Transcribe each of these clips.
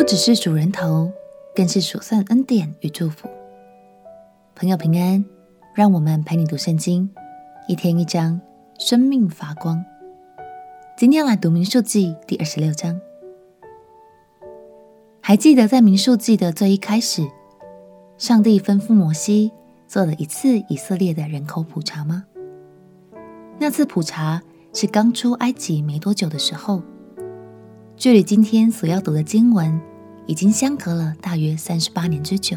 不只是数人头，更是数算恩典与祝福。朋友平安，让我们陪你读圣经，一天一章，生命发光。今天来读民数记第二十六章。还记得在民数记的最一开始，上帝吩咐摩西做了一次以色列的人口普查吗？那次普查是刚出埃及没多久的时候，距离今天所要读的经文已经相隔了大约三十八年之久。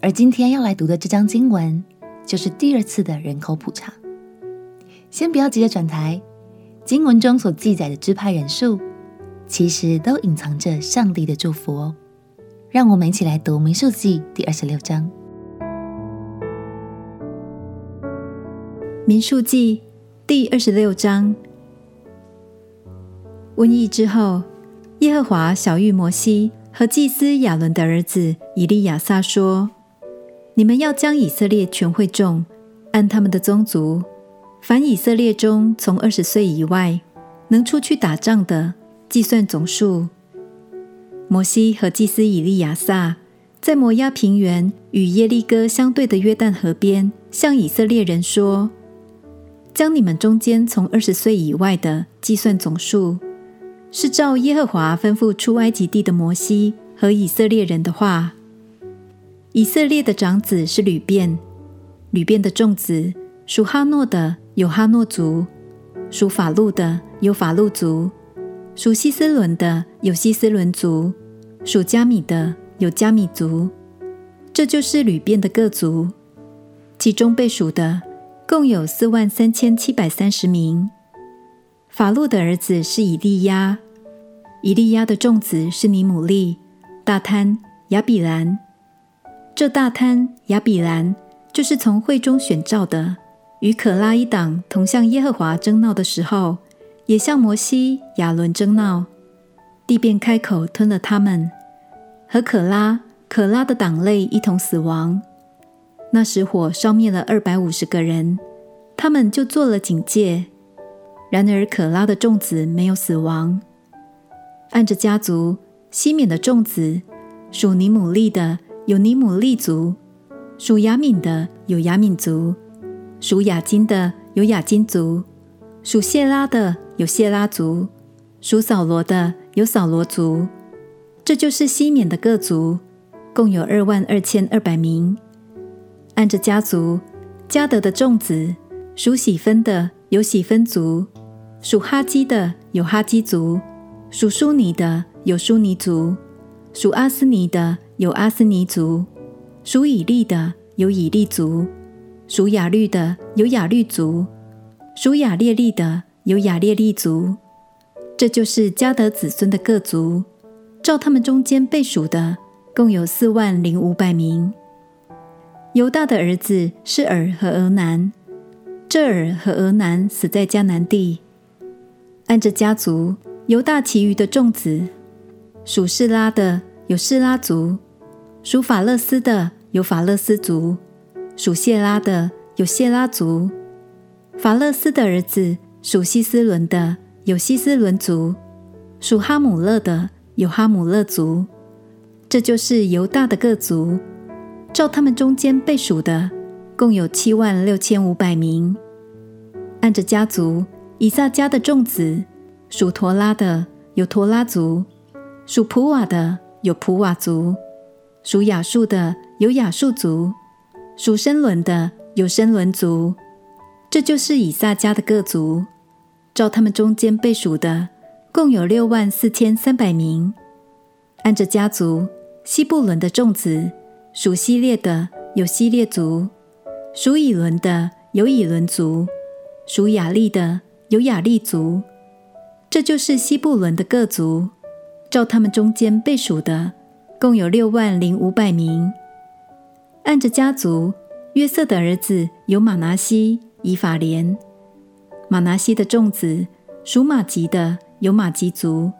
而今天要来读的这章经文，就是第二次的人口普查。先不要急着转台，经文中所记载的支派人数，其实都隐藏着上帝的祝福哦。让我们一起来读民数记第二十六章。民数记第二十六章。瘟疫之后，耶和华晓諭摩西和祭司亚伦的儿子以利亚撒说。你们要将以色列全会众按他们的宗族，凡以色列中从二十岁以外能出去打仗的，计算总数。摩西和祭司以利亚撒在摩押平原与耶利哥相对的约旦河边，向以色列人说：“将你们中间从二十岁以外的计算总数，是照耶和华吩咐出埃及地的摩西和以色列人的话。”以色列的长子是流便，流便的众子属哈诺的有哈诺族，属法路的有法路族，属希斯伦的有希斯伦族，属加米的有加米族。这就是流便的各族，其中被数的共有四万三千七百三十名。法路的儿子是以利亚，以利亚的众子是尼姆利、大贪、亚比兰。这大贪亚比兰就是从会中选召的，与可拉一党同向耶和华争闹的时候，也向摩西、亚伦争闹，地便开口吞了他们，和可拉、可拉的党类一同死亡。那时火烧灭了二百五十个人，他们就做了警戒。然而可拉的众子没有死亡。按着家族，西缅的众子属尼姆利的。有尼姆利族，属雅敏的有雅敏族，属雅金的有雅金族，属谢拉的有谢拉族，属扫罗的有扫罗族。这就是西缅的各族，共有二万二千二百名。按着家族，迦得的众子属喜分的有喜分族，属哈基的有哈基族，属苏尼的有苏尼族，属阿斯尼的。有阿斯尼族，属以利的有以利族，属雅律的有雅律族，属雅列利的有雅列利族。这就是迦得子孙的各族，照他们中间被数的，共有四万零五百名。犹大的儿子是珥和俄南，这珥和俄南死在迦南地。按着家族，犹大其余的众子，属示拉的有示拉族。属法勒斯的有法勒斯族，属谢拉的有谢拉族。法勒斯的儿子属希斯伦的有希斯伦族，属哈姆勒的有哈姆勒族。这就是犹大的各族，照他们中间被数的，共有七万六千五百名。按着家族，以撒家的众子属陀拉的有陀拉族，属普瓦的有普瓦族。属亚述的有亚述族，属申伦的有申伦族，这就是以撒家的各族。照他们中间被数的，共有六万四千三百名。按着家族，西布伦的众子属希列的有希列族，属以伦的有以伦族，属亚利的有雅利族。这就是西布伦的各族。照他们中间被数的。共有六万零五百名。按着家族，约瑟的儿子有玛拿西、以法莲。玛拿西的众子属马吉的有马吉族。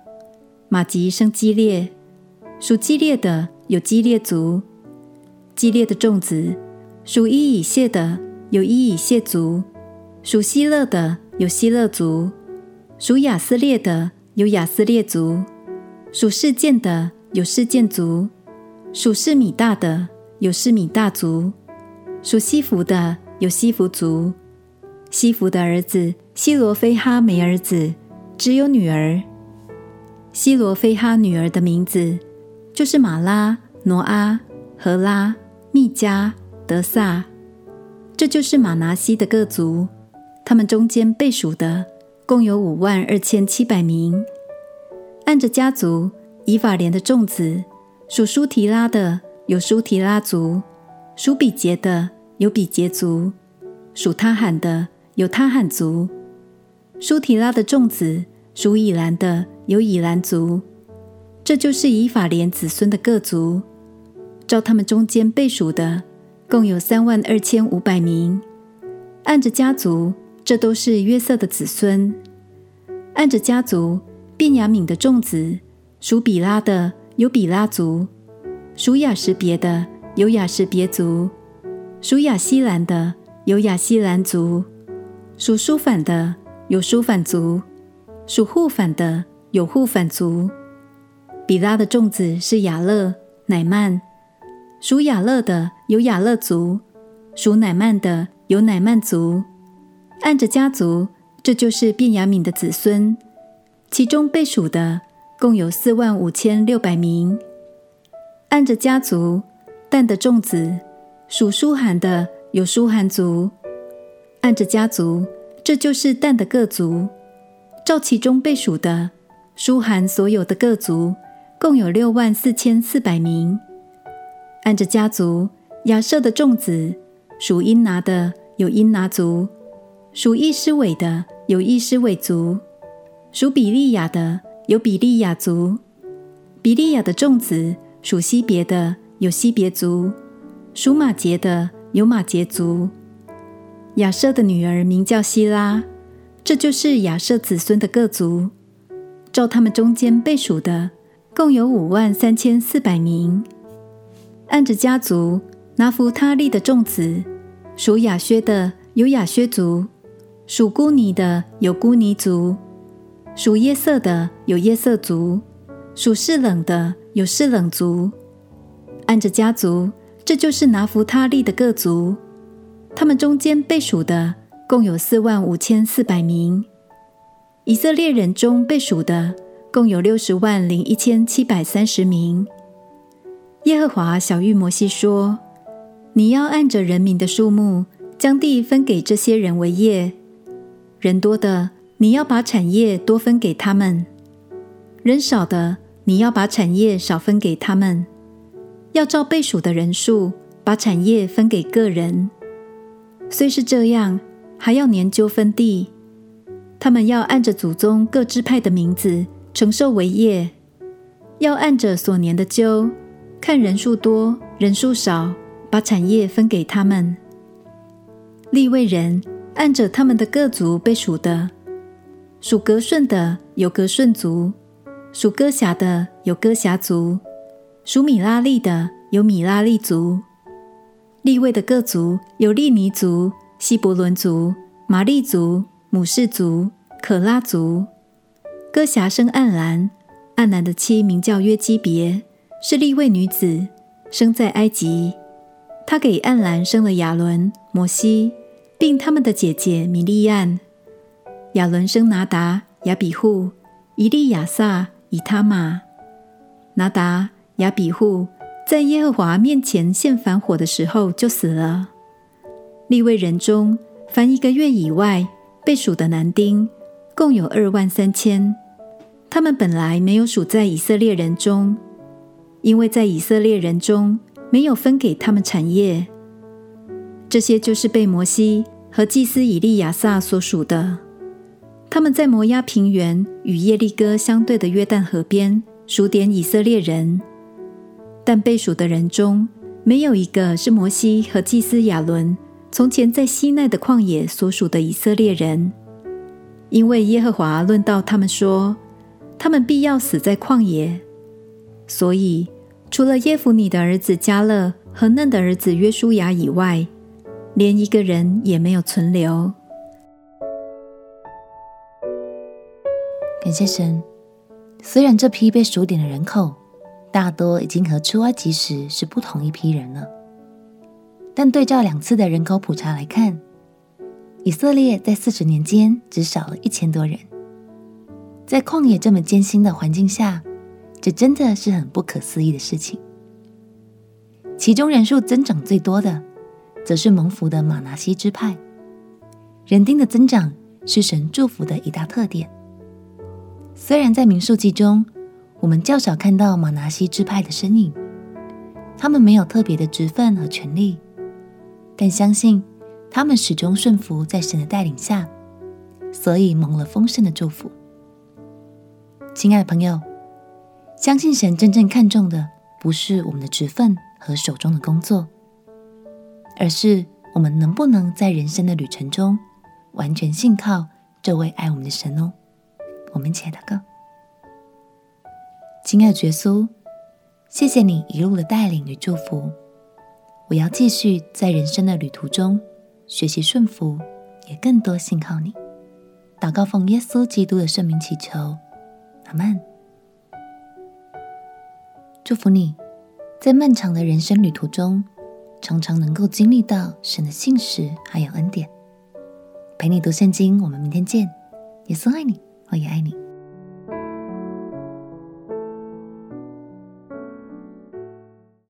马吉生基列，属基列的有基列族。基列的众子属伊以谢的有伊以谢族。属希勒的有希勒族。属亚斯列的有亚斯列族。属示剑的有示剑族，属示米大的有示米大族，属西弗的有西弗族。西弗的儿子西罗非哈没儿子，只有女儿。西罗非哈女儿的名字就是玛拉、挪阿、何拉、密加、德萨。这就是马拿西的各族，他们中间被数的共有五万二千七百名。按着家族，以法莲的众子属舒提拉的有舒提拉族，属比杰的有比杰族，属他罕的有他罕族。舒提拉的众子属以兰的有以兰族。这就是以法莲子孙的各族，照他们中间被数的。共有三万二千五百名，按着家族，这都是约瑟的子孙。按着家族，便雅悯的众子属比拉的有比拉族，属亚实别的有亚实别族，属亚西兰的有亚西兰族，属书反的有书反族，属户反的有户反族。比拉的众子是雅勒、乃曼。属雅勒的有雅勒族，属乃曼的有乃曼族。按着家族，这就是便雅悯的子孙。其中被数的共有四万五千六百名。按着家族，但的众子属书函的有书函族。按着家族，这就是但的各族。照其中被数的书函所有的各族，共有六万四千四百名。按着家族，亚设的众子属因拿的有因拿族，属易施韦的有易施韦族，属比利亚的有比利亚族。比利亚的众子属西别的有西别族，属马结的有马结族。亚设的女儿名叫希拉，这就是亚设子孙的各族。照他们中间被数的，共有五万三千四百名。按着家族，拿弗他利的众子属亚薛的有亚薛族，属孤尼的有孤尼族，属耶色的有耶色族，属示冷的有示冷族。按着家族，这就是拿弗他利的各族。他们中间被数的共有四万五千四百名。以色列人中被数的共有六十万零一千七百三十名。耶和华晓諭摩西说：“你要按着人民的数目，将地分给这些人为业。人多的，你要把产业多分给他们；人少的，你要把产业少分给他们。要照倍数的人数，把产业分给个人。虽是这样，还要年究分地。他们要按着祖宗各支派的名字承受为业，要按着所年的究。”看人数多，人数少，把产业分给他们。利未人按着他们的各族被数的，属格顺的有格顺族，属哥辖的有哥辖族，属米拉利的有米拉利族。利未的各族有利尼族、希伯伦族、玛利族、母氏族、可拉族。哥辖生暗兰，暗兰的妻名叫约基别。是利未女子，生在埃及。她给暗兰生了亚伦、摩西，并他们的姐姐米利暗。亚伦生拿达、亚比户、以利亚撒、以他玛。拿达、亚比户在耶和华面前献燔火的时候就死了。利未人中，凡一个月以外被数的男丁，共有二万三千。他们本来没有数在以色列人中。因为在以色列人中没有分给他们产业，这些就是被摩西和祭司以利亚撒所属的。他们在摩押平原与耶利哥相对的约旦河边数点以色列人，但被数的人中没有一个是摩西和祭司亚伦从前在西奈的旷野所属的以色列人，因为耶和华论到他们说，他们必要死在旷野。所以，除了耶孚尼的儿子迦勒和嫩的儿子约书亚以外，连一个人也没有存留。感谢神，虽然这批被数点的人口大多已经和出埃及时是不同一批人了，但对照两次的人口普查来看，以色列在四十年间只少了一千多人。在旷野这么艰辛的环境下，这真的是很不可思议的事情。其中人数增长最多的，则是蒙福的马拿西支派。人丁的增长是神祝福的一大特点。虽然在民数记中，我们较少看到马拿西支派的身影，他们没有特别的职分和权利，但相信他们始终顺服在神的带领下，所以蒙了丰盛的祝福。亲爱的朋友，相信神真正看重的不是我们的职分和手中的工作，而是我们能不能在人生的旅程中完全信靠这位爱我们的神哦。我们且祷告，亲爱的耶稣，谢谢你一路的带领与祝福。我要继续在人生的旅途中学习顺服，也更多信靠你。祷告奉耶稣基督的圣名祈求，阿门。祝福你在漫长的人生旅途中，常常能够经历到神的信实还有恩典。陪你读圣经，我们明天见。耶稣爱你。我也爱你。